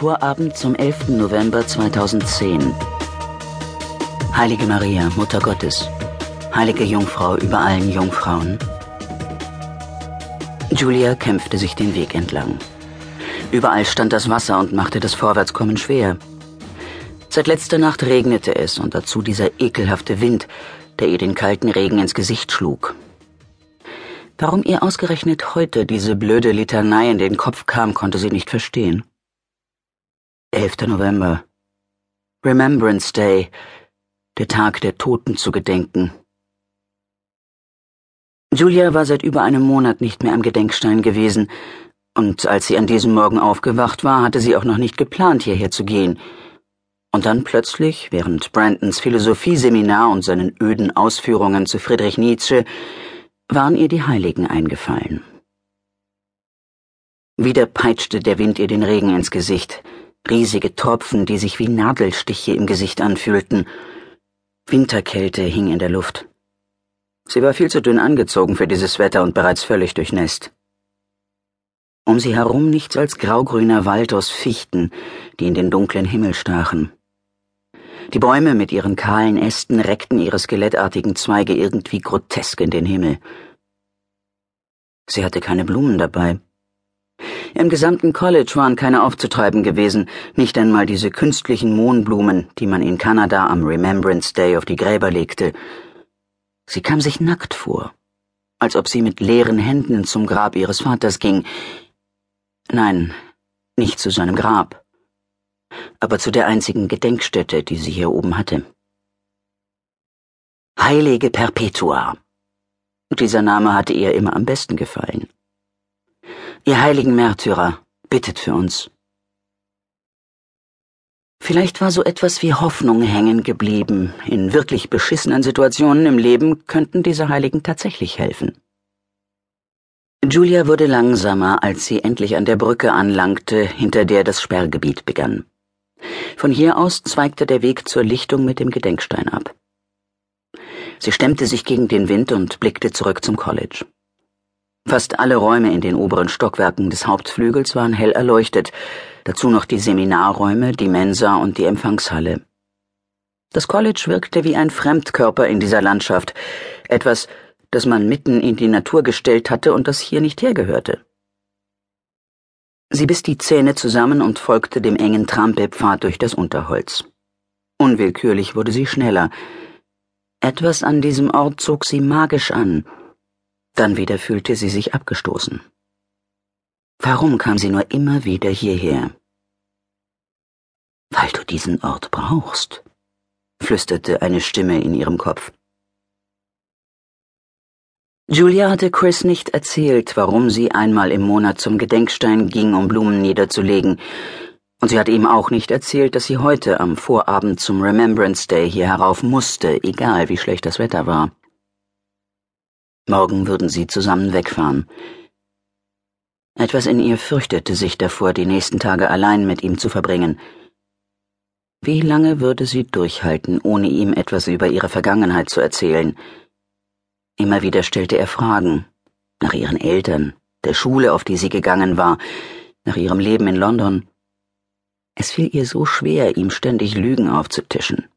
Vorabend zum 11. November 2010. Heilige Maria, Mutter Gottes, heilige Jungfrau über allen Jungfrauen. Julia kämpfte sich den Weg entlang. Überall stand das Wasser und machte das Vorwärtskommen schwer. Seit letzter Nacht regnete es und dazu dieser ekelhafte Wind, der ihr den kalten Regen ins Gesicht schlug. Warum ihr ausgerechnet heute diese blöde Litanei in den Kopf kam, konnte sie nicht verstehen. 11. November. Remembrance Day, der Tag der Toten zu gedenken. Julia war seit über einem Monat nicht mehr am Gedenkstein gewesen, und als sie an diesem Morgen aufgewacht war, hatte sie auch noch nicht geplant, hierher zu gehen. Und dann plötzlich, während Brandons Philosophieseminar und seinen öden Ausführungen zu Friedrich Nietzsche, waren ihr die Heiligen eingefallen. Wieder peitschte der Wind ihr den Regen ins Gesicht, riesige Tropfen, die sich wie Nadelstiche im Gesicht anfühlten. Winterkälte hing in der Luft. Sie war viel zu dünn angezogen für dieses Wetter und bereits völlig durchnässt. Um sie herum nichts als graugrüner Wald aus Fichten, die in den dunklen Himmel stachen. Die Bäume mit ihren kahlen Ästen reckten ihre skelettartigen Zweige irgendwie grotesk in den Himmel. Sie hatte keine Blumen dabei. Im gesamten College waren keine aufzutreiben gewesen, nicht einmal diese künstlichen Mohnblumen, die man in Kanada am Remembrance Day auf die Gräber legte. Sie kam sich nackt vor, als ob sie mit leeren Händen zum Grab ihres Vaters ging. Nein, nicht zu seinem Grab aber zu der einzigen Gedenkstätte, die sie hier oben hatte. Heilige Perpetua. Dieser Name hatte ihr immer am besten gefallen. Ihr heiligen Märtyrer, bittet für uns. Vielleicht war so etwas wie Hoffnung hängen geblieben. In wirklich beschissenen Situationen im Leben könnten diese Heiligen tatsächlich helfen. Julia wurde langsamer, als sie endlich an der Brücke anlangte, hinter der das Sperrgebiet begann. Von hier aus zweigte der Weg zur Lichtung mit dem Gedenkstein ab. Sie stemmte sich gegen den Wind und blickte zurück zum College. Fast alle Räume in den oberen Stockwerken des Hauptflügels waren hell erleuchtet, dazu noch die Seminarräume, die Mensa und die Empfangshalle. Das College wirkte wie ein Fremdkörper in dieser Landschaft, etwas, das man mitten in die Natur gestellt hatte und das hier nicht hergehörte. Sie biss die Zähne zusammen und folgte dem engen Trampelpfad durch das Unterholz. Unwillkürlich wurde sie schneller. Etwas an diesem Ort zog sie magisch an. Dann wieder fühlte sie sich abgestoßen. Warum kam sie nur immer wieder hierher? Weil du diesen Ort brauchst, flüsterte eine Stimme in ihrem Kopf. Julia hatte Chris nicht erzählt, warum sie einmal im Monat zum Gedenkstein ging, um Blumen niederzulegen, und sie hatte ihm auch nicht erzählt, dass sie heute am Vorabend zum Remembrance Day hier herauf musste, egal wie schlecht das Wetter war. Morgen würden sie zusammen wegfahren. Etwas in ihr fürchtete sich davor, die nächsten Tage allein mit ihm zu verbringen. Wie lange würde sie durchhalten, ohne ihm etwas über ihre Vergangenheit zu erzählen? Immer wieder stellte er Fragen nach ihren Eltern, der Schule, auf die sie gegangen war, nach ihrem Leben in London. Es fiel ihr so schwer, ihm ständig Lügen aufzutischen.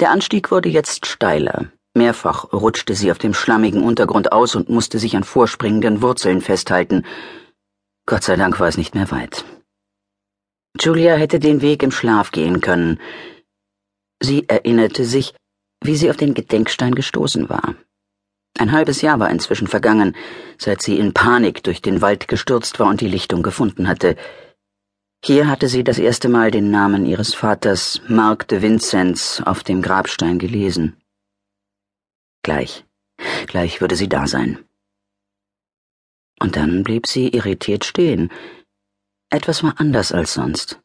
Der Anstieg wurde jetzt steiler. Mehrfach rutschte sie auf dem schlammigen Untergrund aus und musste sich an vorspringenden Wurzeln festhalten. Gott sei Dank war es nicht mehr weit. Julia hätte den Weg im Schlaf gehen können. Sie erinnerte sich, wie sie auf den Gedenkstein gestoßen war. Ein halbes Jahr war inzwischen vergangen, seit sie in Panik durch den Wald gestürzt war und die Lichtung gefunden hatte. Hier hatte sie das erste Mal den Namen ihres Vaters, Mark de Vincenz, auf dem Grabstein gelesen. Gleich, gleich würde sie da sein. Und dann blieb sie irritiert stehen. Etwas war anders als sonst.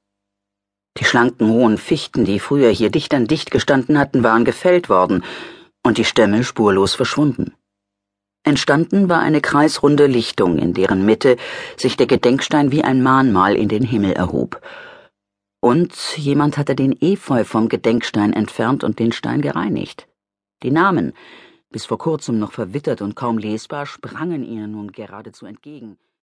Die schlanken hohen Fichten, die früher hier dicht an dicht gestanden hatten, waren gefällt worden und die Stämme spurlos verschwunden. Entstanden war eine kreisrunde Lichtung, in deren Mitte sich der Gedenkstein wie ein Mahnmal in den Himmel erhob. Und jemand hatte den Efeu vom Gedenkstein entfernt und den Stein gereinigt. Die Namen, bis vor kurzem noch verwittert und kaum lesbar, sprangen ihr nun geradezu entgegen.